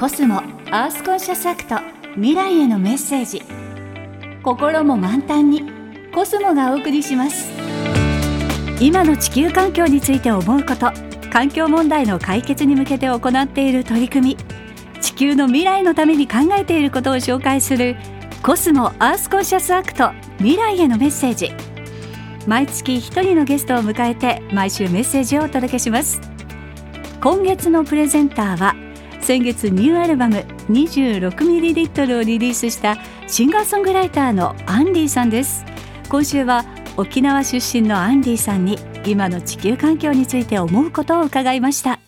コスモアースコンシャスアクト未来へのメッセージ。心も満タンにコスモがお送りします。今の地球環境について思うこと環境問題の解決に向けて行っている取り組み。地球の未来のために考えていることを紹介するコスモアースコンシャスアクト未来へのメッセージ。毎月一人のゲストを迎えて毎週メッセージをお届けします。今月のプレゼンターは先月ニューアルバム 26ml をリリースしたシンガーソングライターのアンディさんです。今週は沖縄出身のアンディさんに今の地球環境について思うことを伺いました。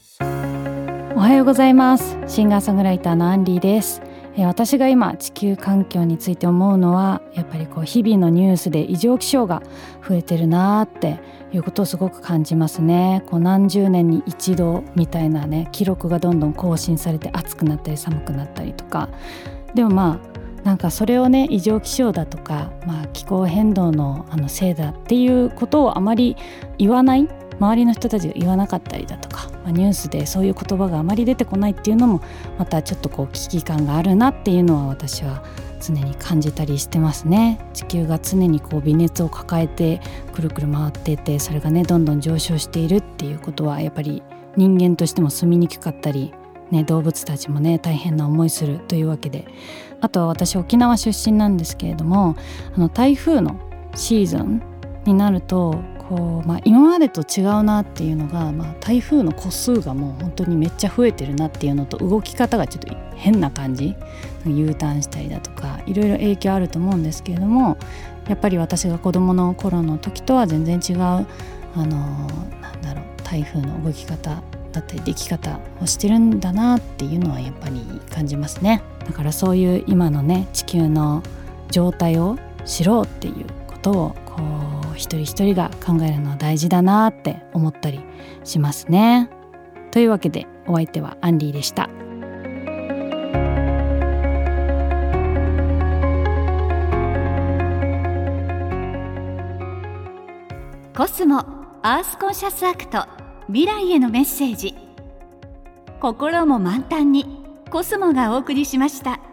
おはようございます。シンガーソングライターのアンディです。私が今地球環境について思うのはやっぱりこう日々のニュースで異常気象が増えてるなーっていうことをすごく感じますね。こう何十年に一度みたいなね記録がどんどん更新されて暑くなったり寒くなったりとか。でもまあなんかそれをね異常気象だとか、まあ、気候変動のあのせいだっていうことをあまり言わない周りの人たちが言わなかったりだとか、まあ、ニュースでそういう言葉があまり出てこないっていうのもまたちょっとこう危機感があるなっていうのは私は常に感じたりしてますね。地球が常にこう微熱を抱えてくるくる回っていてそれがねどんどん上昇しているっていうことはやっぱり人間としても住みにくかったり、ね、動物たちもね大変な思いするというわけで。あとは私沖縄出身なんですけれどもあの台風のシーズンになるとこう、まあ、今までと違うなっていうのが、まあ、台風の個数がもう本当にめっちゃ増えてるなっていうのと動き方がちょっと変な感じ U ターンしたりだとかいろいろ影響あると思うんですけれどもやっぱり私が子どもの頃の時とは全然違うあのなんだろう台風の動き方だったり出来方をしてるんだなっていうのはやっぱり感じますね。だからそういう今のね地球の状態を知ろうっていうことをこう一人一人が考えるのは大事だなって思ったりしますね。というわけでお相手はアンリーでした。コスモアースコンシャスアクト未来へのメッセージ心も満タンにコスモがお送りしました。